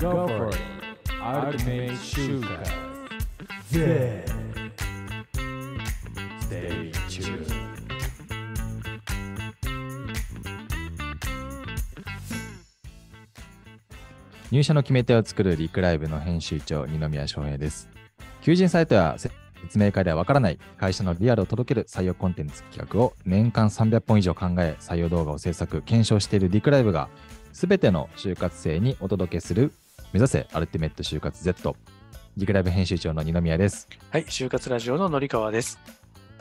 Go for it. Ultimate Shooter. Yeah. Stay tuned. 入社の決め手を作るリクライブの編集長二宮翔平です。求人サイトや説明会ではわからない会社のリアルを届ける採用コンテンツ企画を年間300本以上考え採用動画を制作検証しているリクライブが全ての就活生にお届けする目指せアルティメット就活 Z リクライブ編集長の二宮です。はい、就活ラジオののりかわです。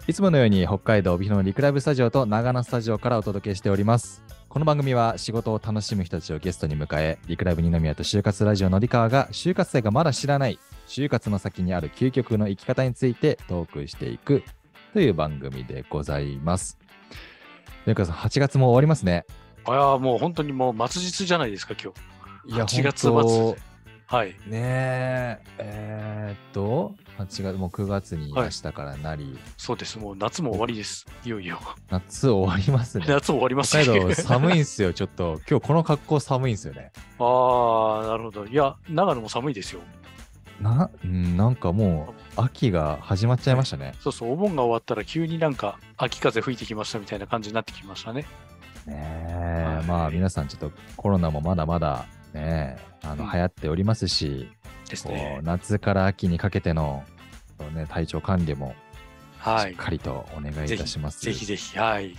いつものように北海道帯広のリクライブスタジオと長野スタジオからお届けしております。この番組は仕事を楽しむ人たちをゲストに迎え、リクライブ二宮と就活ラジオのりかわが就活生がまだ知らない就活の先にある究極の生き方についてトークしていくという番組でございます。りかわさん、8月も終わりますね。あやもう本当にもう末日じゃないですか、今日。いや8月末はい。ねえ、えーっと、8月、もう9月に明日からなり、そうです。もう夏も終わりです。いよいよ。夏終わりますね。夏も終わります北海道ね。寒いんすよ、ちょっと。今日この格好寒いんすよね。ああ、なるほど。いや、長野も寒いですよ。な、うんなんかもう秋が始まっちゃいましたね。そうそう、お盆が終わったら急になんか秋風吹いてきましたみたいな感じになってきましたね。ねえ、はいまあ皆さんちょっとコロナもまだまだね、あのうん流行っておりますし、こですねう。夏から秋にかけての、ね、体調管理もはい。しっかりとお願いいたします。ぜひぜひ。はい。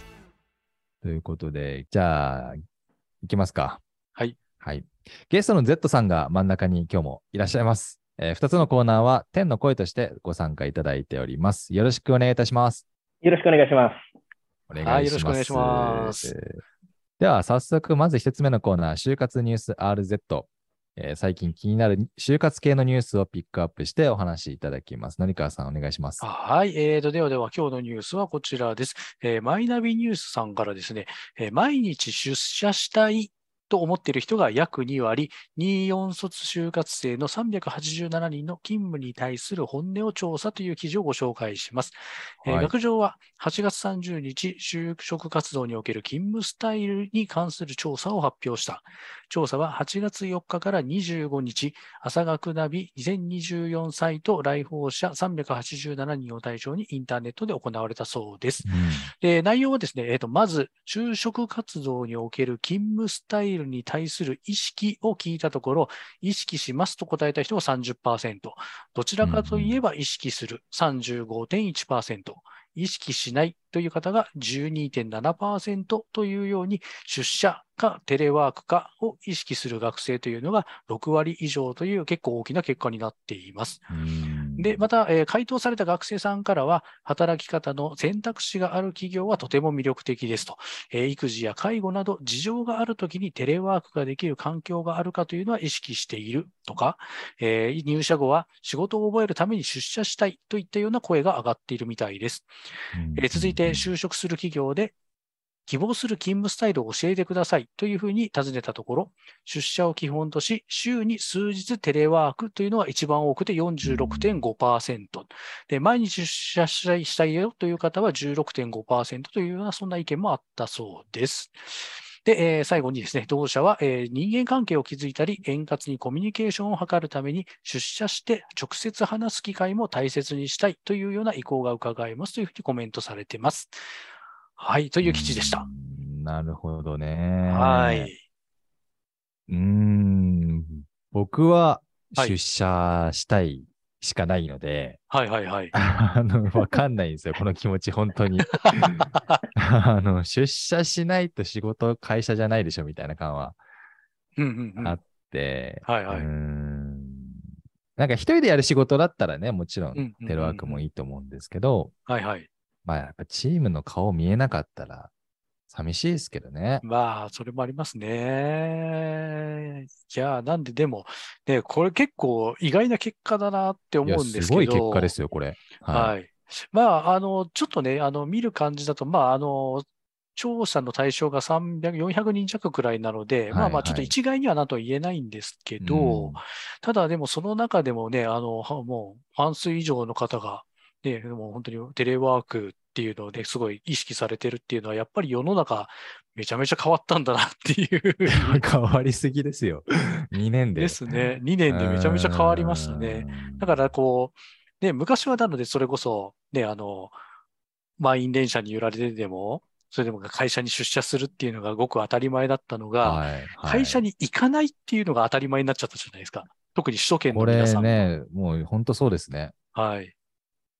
ということで、じゃあ、いきますか。はい。はい。ゲストの Z さんが真ん中に今日もいらっしゃいます。えー、2つのコーナーは天の声としてご参加いただいております。よろしくお願いいたします。よろしくお願いします。お願はいいします。よろしくお願いしますえーでは、早速、まず一つ目のコーナー、就活ニュース RZ。えー最近気になる就活系のニュースをピックアップしてお話しいただきます。成川さん、お願いします。はい。えーと、ではでは今日のニュースはこちらです。えーマイナビニュースさんからですね、えー毎日出社したいと思っている人が約2割、24卒就活生の387人の勤務に対する本音を調査という記事をご紹介します。えーはい学上は8月30日、就職活動における勤務スタイルに関する調査を発表した。調査は8月4日から25日、朝学ナビ2024サイト来訪者387人を対象にインターネットで行われたそうです。うんで内容はですね、えーと、まず、就職活動における勤務スタイルに対する意識を聞いたところ、意識しますと答えた人は30%、どちらかといえば意識する。35.1%、意識しないという方が12.7%というように、出社かテレワークかを意識する学生というのが6割以上という結構大きな結果になっています。うんで、また、えー回答された学生さんからは、働き方の選択肢がある企業はとても魅力的ですと、えー育児や介護など事情があるときにテレワークができる環境があるかというのは意識しているとか、えー入社後は仕事を覚えるために出社したいといったような声が上がっているみたいです。えー続いて、就職する企業で、希望する勤務スタイルを教えてくださいというふうに尋ねたところ、出社を基本とし、週に数日テレワークというのが一番多くて46.5%。で、毎日出社したいよという方は16.5%というような、そんな意見もあったそうです。で、えー最後にですね、同社は、えー人間関係を築いたり、円滑にコミュニケーションを図るために、出社して直接話す機会も大切にしたいというような意向が伺えますというふうにコメントされています。はい、という記事でした。うんなるほどね。はい。うーん。僕ははい出社したいしかないので、はいはいはい。あの、わかんないんですよ、この気持ち、本当に。あの、出社しないと仕事、会社じゃないでしょ、みたいな感はうんうんうんあって、はいはいうーん。なんか一人でやる仕事だったらね、もちろうんうんうんうんんテレワークもいいと思うんですけど、はいはい。まあやっぱチームの顔見えなかったら寂しいですけどね。まあ、それもありますね。いや、なんででも、ね、これ結構意外な結果だなって思うんですすけど。ごい結果ですよ、これ。はい。まあ、あの、ちょっとね、あの、見る感じだと、まあ、あの、調査の対象が300、400人弱くらいなので、まあまあ、はいはいちょっと一概にはなとは言えないんですけど、うんただでもその中でもね、あの、はもう半数以上の方が、ね、もう本当にテレワークっていうのをね、すごい意識されてるっていうのは、やっぱり世の中めちゃめちゃ変わったんだなっていう 変わりすぎですよ。2年で。ですね。2年でめちゃめちゃ変わりましたね。うん。だからこう、ね、昔はなのでそれこそ、ね、あの、満員電車に揺られてでも、それでも会社に出社するっていうのがごく当たり前だったのが、はいはい会社に行かないっていうのが当たり前になっちゃったじゃないですか。特に首都圏のこれ皆さんは。ね、もう本当そうですね。はい。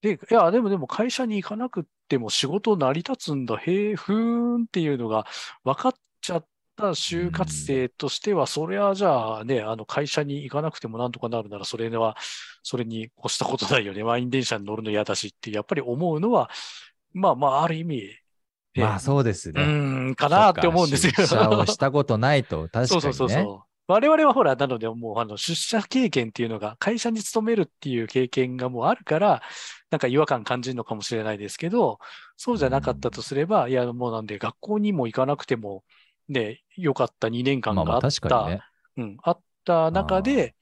で、いや、でもでも会社に行かなくっても仕事成り立つんだ、へえ、ふーんっていうのが分かっちゃった就活生としては、それはじゃあね、あの会社に行かなくてもなんとかなるなら、それは、それに越したことないよね。満員電車に乗るの嫌だしって、やっぱり思うのは、まあまあ、ある意味、ねまあそうですうね。ーん、かなって思うんですよ。出社をしたことないと、確かにね。そうそうそうそう。我々はほら、なので、もう、あの、出社経験っていうのが、会社に勤めるっていう経験がもうあるから、なんか違和感感じるのかもしれないですけど、そうじゃなかったとすれば、いや、もうなんで、学校にも行かなくても、ね、良かった2年間まあまあがあった、確かにね。うん、あった中で、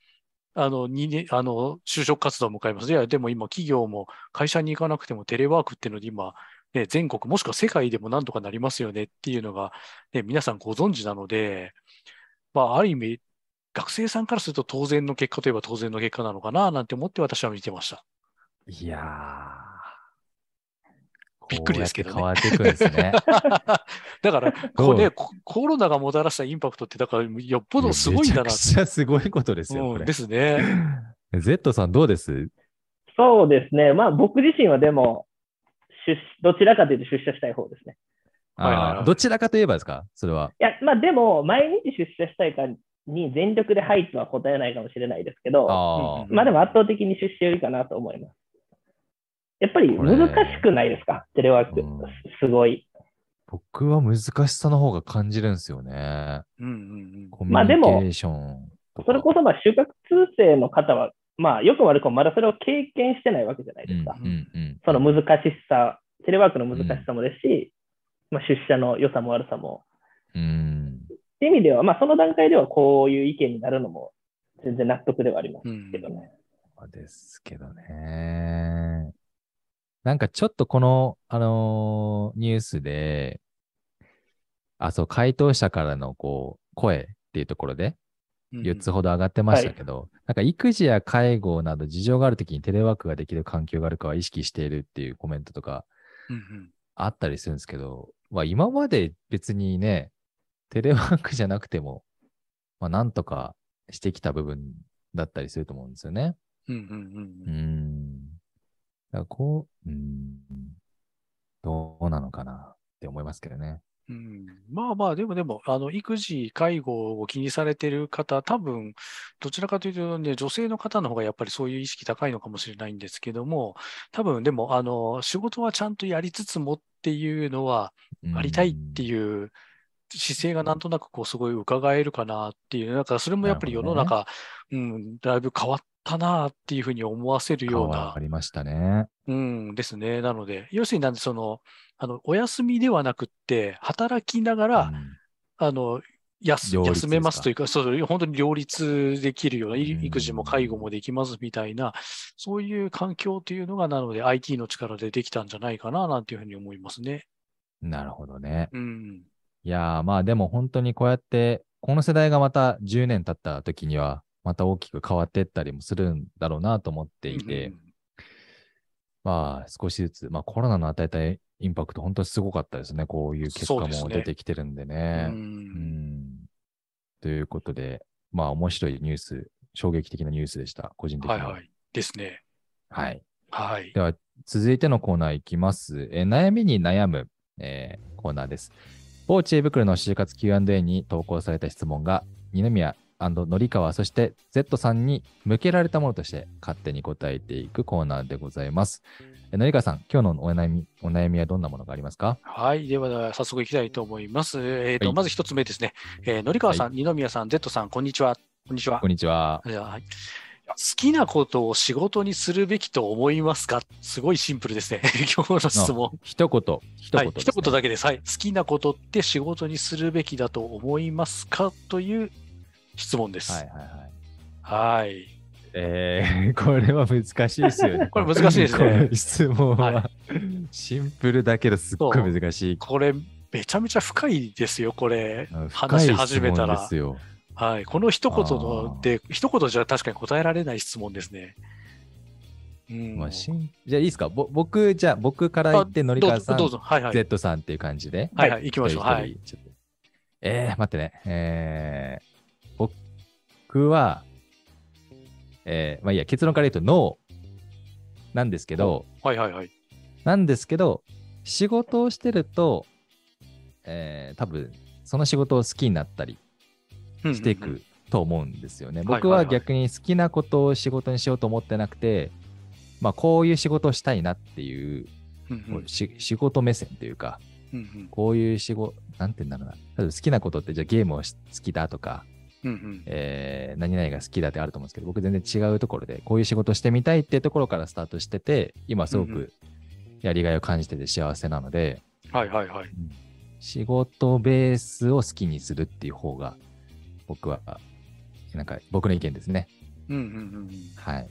あの、二年、あの、就職活動を迎えます。いや、でも今、企業も会社に行かなくてもテレワークっていうので今、ね、全国もしくは世界でもなんとかなりますよねっていうのが、ね、皆さんご存知なので、まあ、ある意味、学生さんからすると当然の結果といえば当然の結果なのかななんて思って私は見てました。いやー。びっくりですけどね変わっていくんですね。だから、そうこれ、ココロナがもたらしたインパクトって、だから、よっぽどすごいんだなめちゃくちゃすごいことですよ、これうんで。すね。Z さんどうです？そうですね。まあ僕自身はでも、出どちらかというと出社したい方ですね。あーどちらかといえばですか？それは。いや、まあでも、毎日出社したいかに全力ではいとは答えないかもしれないですけど、あうんまあでも圧倒的に出社よりかなと思います。やっぱり難しくないですか？テレワークうん。すごい。僕は難しさの方が感じるんですよね。うんうんコミュニケーション。それこそまあ就活通生の方は、まあよくも悪くもまだそれを経験してないわけじゃないですか。うんうんうん。その難しさ、テレワークの難しさもですし、まあ、出社の良さも悪さも。うん。っていう意味では、まあその段階ではこういう意見になるのも全然納得ではありますうん。けどね。ですけどね。なんかちょっとこの、あのーニュースで、あ、そう、回答者からのこう、声っていうところで、うん。4つほど上がってましたけど、なんか育児や介護など事情があるときにテレワークができる環境があるかは意識しているっていうコメントとかうんうんあったりするんですけど、まあ今まで別にね、テレワークじゃなくても、まあなんとかしてきた部分だったりすると思うんですよね。うんうんうーん。だこう、うーん、どうなのかなって思いますけどね。うん。まあまあ、でもでも、あの、育児、介護を気にされてる方、多分、どちらかというとね、女性の方の方がやっぱりそういう意識高いのかもしれないんですけども、多分でも、あの、仕事はちゃんとやりつつもっていうのは、ありたいってういう姿勢がなんとなくこう、すごい伺えるかなっていう、なんかそれもやっぱり世の中、うん、だいぶ変わったなっていうふうに思わせるん。ような変わ、りましたね。うんですね。なので、要するになんで、その、あの、お休みではなくって、働きながら、うんあの、休めますというか、そう、本当に両立できるような、育児も介護もできますみたいな、そういう環境というのが、なので IT の力でできたんじゃないかな、なんていうふうに思いますね。なるほどね。うん。いやー、まあでも本当にこうやって、この世代がまた10年経った時には、また大きく変わっていったりもするんだろうなと思っていて、うんまあ少しずつ、まあコロナの与えたインパクト本当にすごかったですね。こういう結果も出てきてるんでうね。ということで、まあ面白いニュース、衝撃的なニュースでした。個人的には。はいはい。ですね。はい。はい。では、続いてのコーナーいきます。えー悩みに悩む、えーコーナーです。某知恵袋の就活 Q&A に投稿された質問が、二宮のりかわ、そして Z さんに向けられたものとして勝手に答えていくコーナーでございます。えーのりかわさん、今日のお悩み、お悩みはどんなものがありますか？はい。ではでは、早速いきたいと思います。えっ、と、はいまず一つ目ですね。えー、のりかわさん、二宮さん、Z さん、こんにちは。こんにちはこん。にちは。はい好きなことを仕事にするべきと思いますか？すごいシンプルですね。今日の質問。一言、一言、はい、一言だけ。けです。はい。好きなことって仕事にするべきだと思いますか？という質問です。はいはいはい。はい。えー、これは難しいですよね。これ難しいですね質問は、はシンプルだけどすっごい難しい。これ、めちゃめちゃ深いですよ、これ。うん話し始めたらですよ。はい。この一言ので、一言じゃ確かに答えられない質問ですね。うん。まあ、しんじゃあいいですか？ぼ僕、じゃあ僕から言って、のりかわさん、はいはい。Z さんっていう感じで。はいはい、行きましょう。はい。えー、待ってね。えー、僕は、えー、まあいいや、結論から言うと、ノーなんですけど、はいはいはい。なんですけど、仕事をしてると、えー、多分その仕事を好きになったりしていくと思うんですよね。はい僕は逆に好きなことを仕事にしようと思ってなくて、まあ、こういう仕事をしたいなっていう、うんうんし仕事目線というか、うんうんこういう仕事、なんて言うんだろうな。例えば好きなことって、じゃあゲームをし好きだとか、うんうんえー何々が好きだってあると思うんですけど、僕全然違うところで、こういう仕事してみたいっていうところからスタートしてて、今すごうんうくやりがいを感じてて幸せなので、はいはいはい。仕事ベースを好きにするっていう方が、僕は、なんか僕の意見ですね。うんうんうんうんはい。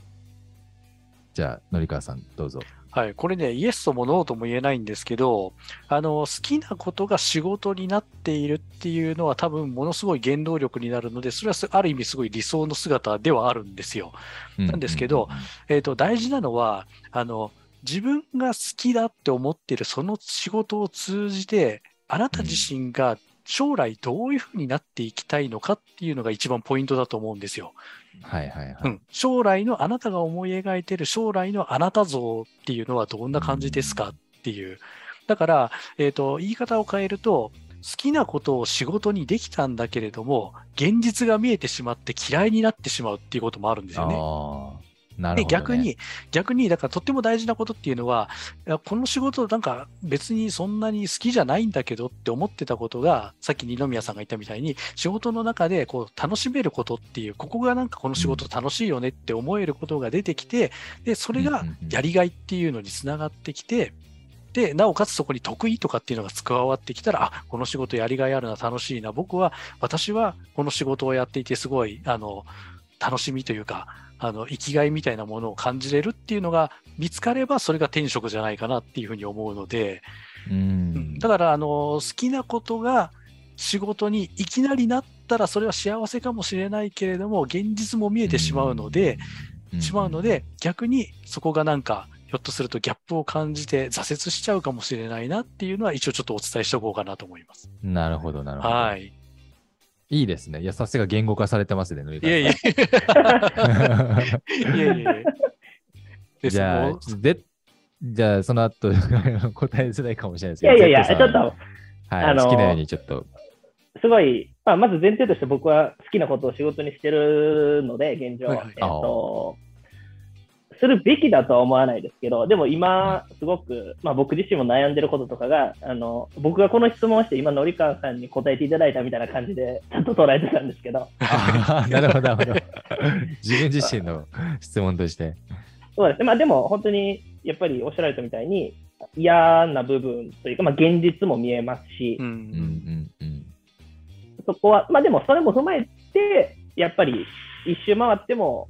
じゃあ、のりかわさん、どうぞ。はい、これね、イエスともノーとも言えないんですけど、あの好きなことが仕事になっているっていうのは、多分ものすごい原動力になるので、それはすある意味、すごい理想の姿ではあるんですよ。なんですけどえー、と大事なのはあの、自分が好きだって思っているその仕事を通じて、あなた自身が将来どういうふうになっていきたいのかっていうのが一番ポイントだと思うんですよ。はいはいはい。うん、将来のあなたが思い描いている将来のあなた像っていうのはどんな感じですかっていう。だから、えーと、言い方を変えると、好きなことを仕事にできたんだけれども、現実が見えてしまって嫌いになってしまうっていうこともあるんですよね。ね。逆に、逆に、だからとっても大事なことっていうのは、この仕事なんか別にそんなに好きじゃないんだけどって思ってたことが、さっき二宮さんが言ったみたいに、仕事の中でこう楽しめることっていう、ここがなんかこの仕事楽しいよねって思えることが出てきて、で、それがやりがいっていうのにつながってきて、で、なおかつそこに得意とかっていうのが加わってきたら、あ、この仕事やりがいあるな、楽しいな、僕は、私はこの仕事をやっていてすごい、あの、楽しみというか、あの生きがいみたいなものを感じれるっていうのが見つかれば、それが転職じゃないかなっていうふうに思うので、ううんん。だからあの好きなことが仕事にいきなりなったら、それは幸せかもしれないけれども、現実も見えてしまうので、うん、しまうので、逆にそこがなんか、ひょっとするとギャップを感じて挫折しちゃうかもしれないなっていうのは、一応ちょっとお伝えしておこうかなと思います。なるほど、なるほど。はい。いいですね。いや、さすが言語化されてますね、いえいえ、いえいえいえ。ですじゃあもう、ぜじゃあ、その後 答えづらいかもしれないですけど。いやいやいや、ちょっと、はい、あのー好きなようにちょっと。すごい、まあ、まず前提として僕は好きなことを仕事にしてるので、現状、はいはいえっと、するべきだとは思わないですけど、でも今、すごく、まあ、僕自身も悩んでることとかが、あの僕がこの質問をして、今、紀川さんに答えていただいたみたいな感じで、ちゃんと捉えてたんですけど、なるほど、なるほど。自分自身の質問として。そうですね、まあ、でも本当にやっぱりおっしゃられたみたいに、嫌な部分というか、まあ、現実も見えますし、ううんんうんうん。そこは、まあでもそれも踏まえて、やっぱり一周回っても、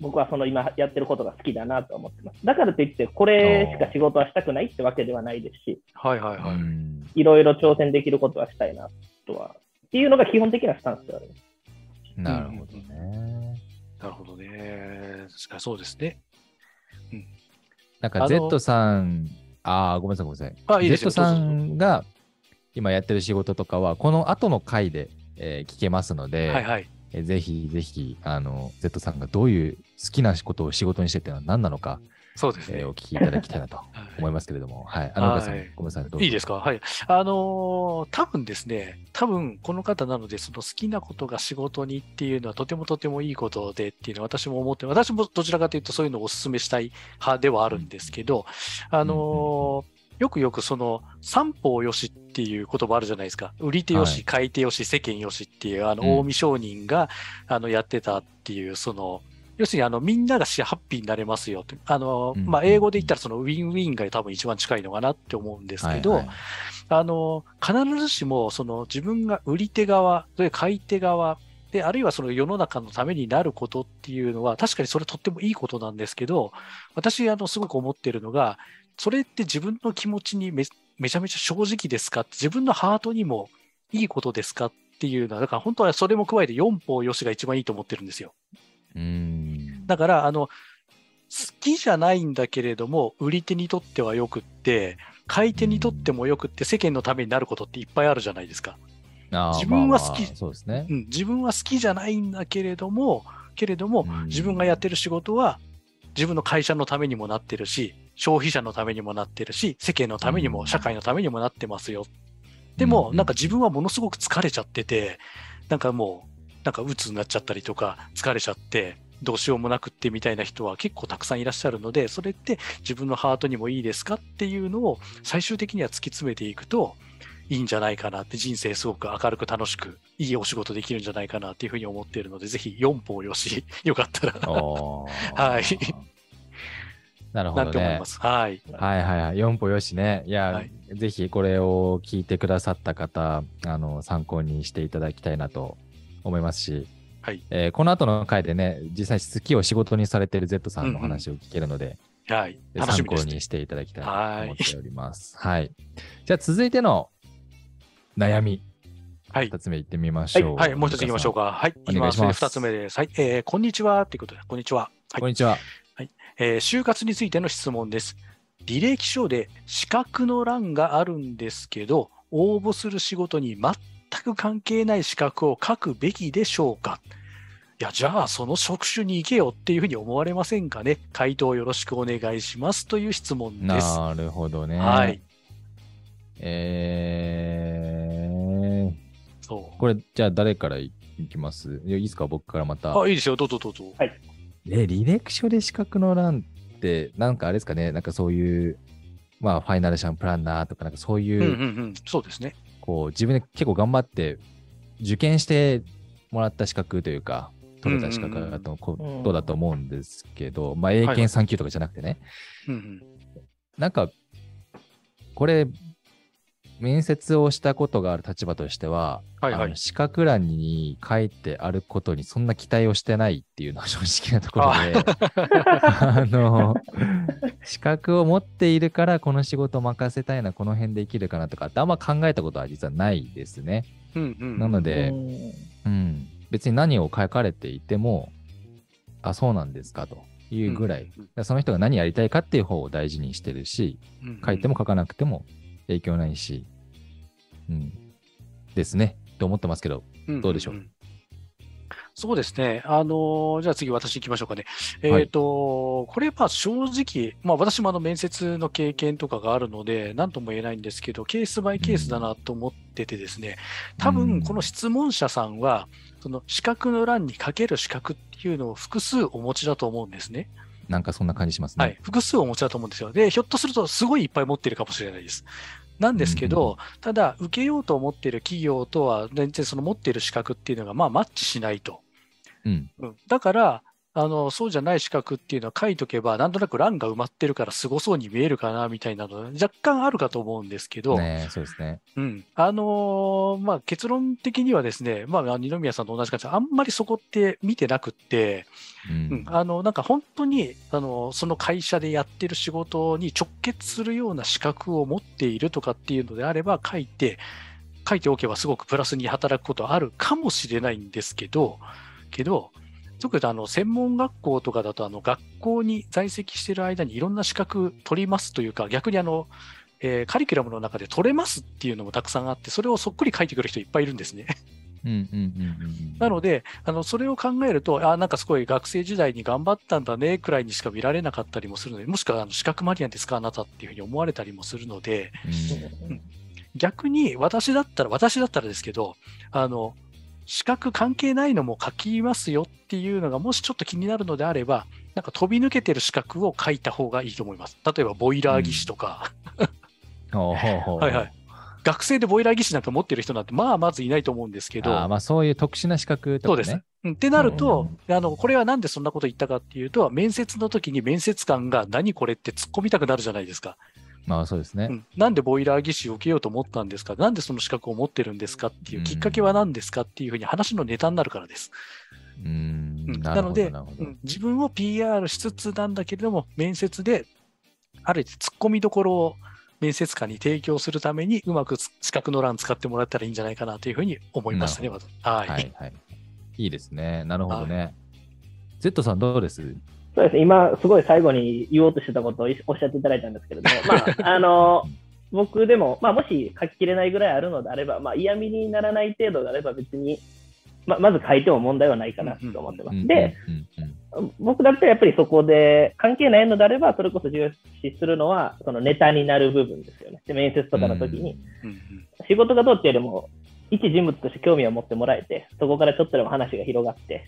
僕はその今やってることが好きだなと思ってます。だからといって、これしか仕事はしたくないってわけではないですし、はいはいはい。うんいろいろ挑戦できることはしたいなとは。っていうのが基本的なスタンスではあります。なるほどね。なるほどね。確かにそうですね。なんか Z さん、ああ、ごめんなさい、ごめんなさい。あいいですよ Z さんが今やってる仕事とかは、この後の回で、えー聞けますので、はいはい。えーぜひぜひ、あの、Z さんがどういう好きなことを仕事にしてっていうのは何なのか、そうですねえー。お聞きいただきたいなと はい思いますけれども、はい。あの、岡さんはいごめんなさい、どうぞいいですか？はい。あのー多分ですね、多分この方なので、その好きなことが仕事にっていうのはとてもとてもいいことでっていうのは私も思って、私もどちらかというとそういうのをお勧めしたい派ではあるんですけど、あのーよくよくその三方よしっていう言葉あるじゃないですか。売り手よし、はい。買い手よし、世間よしっていう、あの、うん。近江商人が、あの、やってたっていう、その、要するに、あの、みんながしハッピーになれますよって。あの、うん。まあ、英語で言ったら、その、ウィンウィンが多分一番近いのかなって思うんですけど、はいはい。あの、必ずしも、その自分が売り手側、それ買い手側、で、あるいはその世の中のためになることっていうのは、確かにそれとってもいいことなんですけど、私、あの、すごく思ってるのが、それって自分の気持ちにめめちゃめちゃ正直ですか？自分のハートにもいいことですかっっていうのは、だから本当はそれも加えて4方よしが一番いいと思ってるんですよ。うん。だから、あの、好きじゃないんだけれども、売り手にとってはよくって、買い手にとってもよくって、世間のためになることっていっぱいあるじゃないですか。自分は好き。そうですね。う。ん、自分は好きじゃないんだけれども、けれどもうん、自分がやってる仕事は、自分の会社のためにもなってるし、消費者のためにもなってるし、世間のためにも、うん。社会のためにもなってますよ。でも、うん。なんか自分はものすごく疲れちゃってて、なんかもう、なんか鬱になっちゃったりとか、疲れちゃって、どうしようもなくってみたいな人は結構たくさんいらっしゃるので、それって自分のハートにもいいですかっていうのを最終的には突き詰めていくといいんじゃないかなって、人生すごく明るく楽しく、いいお仕事できるんじゃないかなっていうふうに思っているので、ぜひ4歩よし、よかったら はい。なるほどね。はい。はいはいはい。4歩よしね。いや、はいぜひこれを聞いてくださった方、あの、参考にしていただきたいなと思いますし、はい。えーこの後の回でね、実際好きを仕事にされている Z さんの話を聞けるので、はい。楽し参考みです、にしていただきたいと思っております。はい。じゃあ続いての悩み、はい。2つ目いってみましょう。はい。もう一つ行きましょうか。はい。お願いします二つ目です。はい。えーこんにちは。ということで、こんにちは。はい。こんにちは。えー就活についての質問です。履歴書で資格の欄があるんですけど、応募する仕事に全く関係ない資格を書くべきでしょうか？いや、じゃあその職種に行けよっていうふうに思われませんかね？回答よろしくお願いしますという質問です。なるほどね。はい。えー、そう。これ、じゃあ誰からいいきます？いやいいですか？僕からまた。あ、いいですよ。どうぞどうぞ。え、履歴書で資格の欄って、なんかあれですかね、なんかそういう、まあ、ファイナルシャンプランナーとか、なんかそういう、うんうんうん。そうですね。こう、自分で結構頑張って、受験してもらった資格というか、取れた資格うんうんうんだとことだと思うんですけど、まあ、英はい検3級とかじゃなくてね、うんうん。なんか、これ、面接をしたことがある立場としては、はいはい。あの資格欄に書いてあることにそんな期待をしてないっていうのは正直なところで、あの、資格を持っているからこの仕事を任せたいな、この辺で生きるかなとかってあんま考えたことは実はないですね。うんうん。なので、うん、別に何を書かれていても、あ、そうなんですかというぐらい、うんその人が何やりたいかっていう方を大事にしてるし、うんうん。書いても書かなくても影響ないし、うん、ですね、と思ってますけど、どうでしょう？んそうですね。あのーじゃあ次私行きましょうかね。えっ、と、これまあ正直、まあ私もあの面接の経験とかがあるので、何とも言えないんですけど、ケースバイケースだなと思っててですね、多うん分この質問者さんは、その資格の欄に書ける資格っていうのを複数お持ちだと思うんですね。なんかそんな感じしますね。はい。複数お持ちだと思うんですよ。で、ひょっとするとすごいいっぱい持ってるかもしれないです。なんですけど、ただ、受けようと思っている企業とは、全然その持っている資格っていうのが、まあ、マッチしないと。うん。うん、だからあの、そうじゃない資格っていうのは書いとけば、なんとなく欄が埋まってるからすごそうに見えるかなみたいなの若干あるかと思うんですけど、ねそうですね。うんあのーまあ、結論的にはですね、まあ、二宮さんと同じ感じで、あんまりそこって見てなくって、ううんん。あのなんか本当にあのその会社でやってる仕事に直結するような資格を持っているとかっていうのであれば書いて書いておけばすごくプラスに働くことはあるかもしれないんですけどけど特にあの専門学校とかだとあの学校に在籍している間にいろんな資格取りますというか逆にあの、えーカリキュラムの中で取れますっていうのもたくさんあってそれをそっくり書いてくる人いっぱいいるんですね。うんうんうんうん。なので、あのそれを考えると、あなんかすごい学生時代に頑張ったんだねくらいにしか見られなかったりもするので、もしくはあの資格マニアですか、あなたっていうふうに思われたりもするので、うん逆に私だったら、私だったらですけど、あの資格関係ないのも書きますよっていうのが、もしちょっと気になるのであれば、なんか飛び抜けてる資格を書いた方がいいと思います。例えば、ボイラー技師とか、ほうほうほうはいはい。学生でボイラー技師なんか持ってる人なんて、まあ、まずいないと思うんですけど、まあそういう特殊な資格とかね。そうです。うん、ってなると、あの、これはなんでそんなこと言ったかっていうと、面接の時に面接官が何これって突っ込みたくなるじゃないですか。まあそうですねう。ん、なんでボイラー技師を受けようと思ったんですか？なんでその資格を持ってるんですか？っていうきっかけは何ですか？っていうふうに話のネタになるからです。うーんうんなのでうん、自分を PR しつつなんだけれども、面接である程度突っ込みどころを面接官に提供するために、うまくつ資格の欄使ってもらったらいいんじゃないかなというふうに思いましたね。はい。はいはい。いいですね。なるほどね。Z さんどうです？そうですね、今、すごい最後に言おうとしてたことをおっしゃっていただいたんですけれども、まあ、あの、僕でも、まあ、もし書ききれないぐらいあるのであれば、まあ、嫌味にならない程度であれば別に、ままず書いても問題はないかなと思ってます。で、僕だったらやっぱりそこで関係ないのであれば、それこそ重視するのは、そのネタになる部分ですよね。で、面接とかの時に、仕事がどうっていうよりも、一人物として興味を持ってもらえて、そこからちょっとでも話が広がって、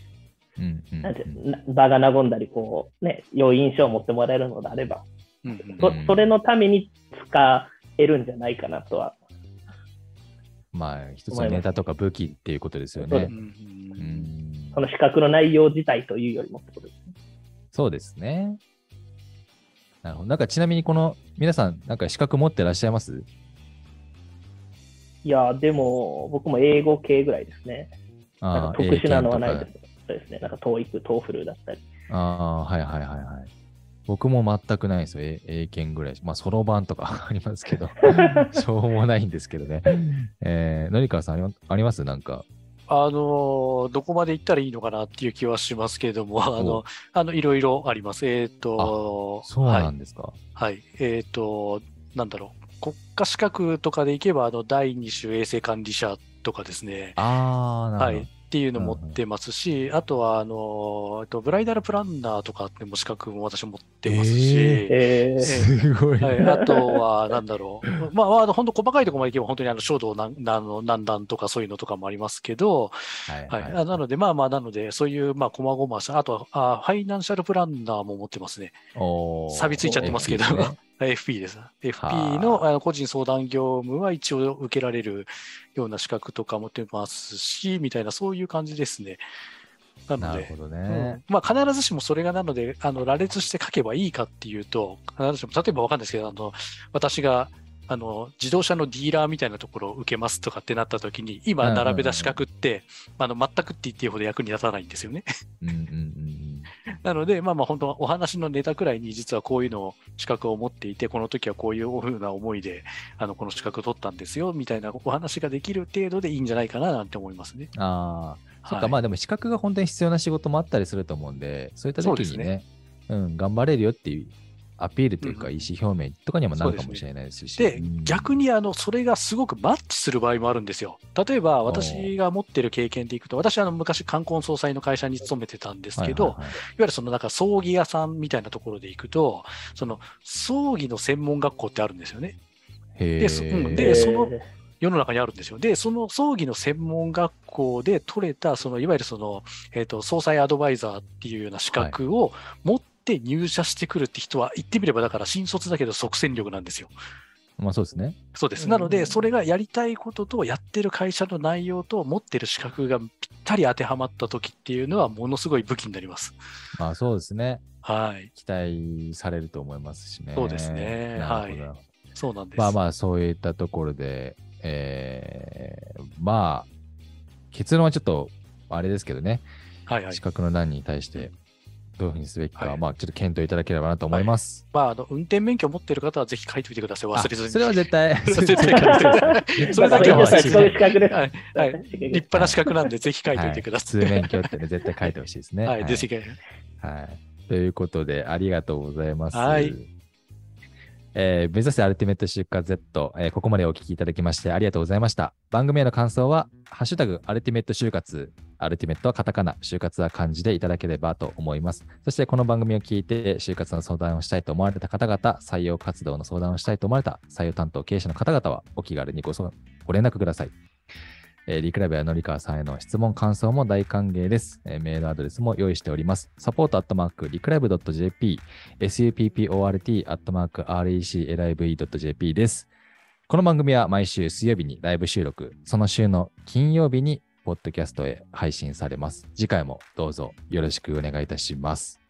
うんうんなんてな場が和んだり、こう、ね、良い印象を持ってもらえるのであれば、うんうんそうんそれのために使えるんじゃないかなとは。まあ、一つのネタとか武器っていうことですよねそう。んその資格の内容自体というよりもってことですね。そうですね。なるほど。なんかちなみにこの皆さん、なんか資格持ってらっしゃいます？いや、でも、僕も英語系ぐらいですね。なんあか特殊なのはないです。そうですね。なんか TOEIC、TOEFL だったり。ああ、はいはいはいはい。僕も全くないですよ。英英検ぐらい。まあ、そろばんとか ありますけど、しょうもないんですけどね。えー、のりかわさんありまあります？なんか。あの、どこまで行ったらいいのかなっていう気はしますけれども、あの、あの、いろいろあります。えっ、と、そうはいなんですか。はい。えっ、と、なんだろう。国家資格とかでいけば、あの、第二種衛生管理者とかですね。ああ、なはい。っていうの持ってますし、あとは、あの、えっとブライダルプランナーとかっても資格も私持ってますし、えど。ー、すごい。はい、あとは、なんだろう。まあ、あの、本当細かいところまでいけば、本当にあの、衝動なん、あの、難談とかそういうのとかもありますけど、はいはい。あなので、まあまあ、なので、そういう、まあ、細々した、あとは、あファイナンシャルプランナーも持ってますね。錆びついちゃってますけど FP ですね FP のあの個人相談業務は一応受けられるような資格とか持ってますし、みたいな、そういう感じですね。なので、なるほどうねん。まあ、必ずしもそれがなので、あの羅列して書けばいいかっていうと、必ずしも、例えばわかんないですけど、あの私があの自動車のディーラーみたいなところを受けますとかってなった時に、今並べた資格って、あの全くって言っていいほど役に立たないんですよね。うんうんうん なので、まあまあ本当お話のネタくらいに実はこういうのを資格を持っていて、この時はこういうふうな思いで、あの、この資格を取ったんですよ、みたいなお話ができる程度でいいんじゃないかななんて思いますね。うん。ああ、そっか、はいまあでも資格が本当に必要な仕事もあったりすると思うんで、そういった時にそうね、うん、頑張れるよっていうアピールというか、うん意思表明とかにもなるかもしれないですし。で、うん逆にあの、それがすごくマッチする場合もあるんですよ。例えば、私が持ってる経験でいくと、私はあの昔、冠婚葬祭の会社に勤めてたんですけど、いはいはいはいわゆるそのなんか葬儀屋さんみたいなところで行くと、その葬儀の専門学校ってあるんですよね。へでそうんーでその世の中にあるんですよ。で、その葬儀の専門学校で取れた、そのいわゆるその、えっ、と、総裁アドバイザーっていうような資格を持って入社してくるって人は、言ってみればだから新卒だけど即戦力なんですよ。まあそうですね。そうです。うんなので、それがやりたいこととやってる会社の内容と持ってる資格がぴったり当てはまった時っていうのはものすごい武器になります。まあそうですね。はい。期待されると思いますしね。そうですねはいそうなんです。まあまあ、そういったところで、えーまあ、結論はちょっと、あれですけどね、はいはい資。格の欄に対して、どういうふうにすべきか、はいまあ、ちょっと検討いただければなと思います。まあ、あの、運転免許を持ってる方はぜひ書いておいてください。忘れずに。あそれは絶対、それださい。それだけは資格です。はいはい立派な資格なんで、ぜひ書いておいてください。はい普通免許ってね、絶対書いてほしいですね。はい、ぜひ。はい。ということで、ありがとうございます。はいえー目指せアルティメット就活 Z、えーここまでお聞きいただきましてありがとうございました。番組への感想は、ハッシュタグアルティメット就活、アルティメットはカタカナ、就活は漢字でいただければと思います。そしてこの番組を聞いて、就活の相談をしたいと思われた方々、採用活動の相談をしたいと思われた採用担当経営者の方々は、お気軽にごご連絡ください。えーリクライブやのりかわさんへの質問、感想も大歓迎です。えーメールアドレスも用意しております。サポートアットマークリクライブ .jp、support アットマーク reclive.jp です。この番組は毎週水曜日にライブ収録、その週の金曜日にポッドキャストへ配信されます。次回もどうぞよろしくお願いいたします。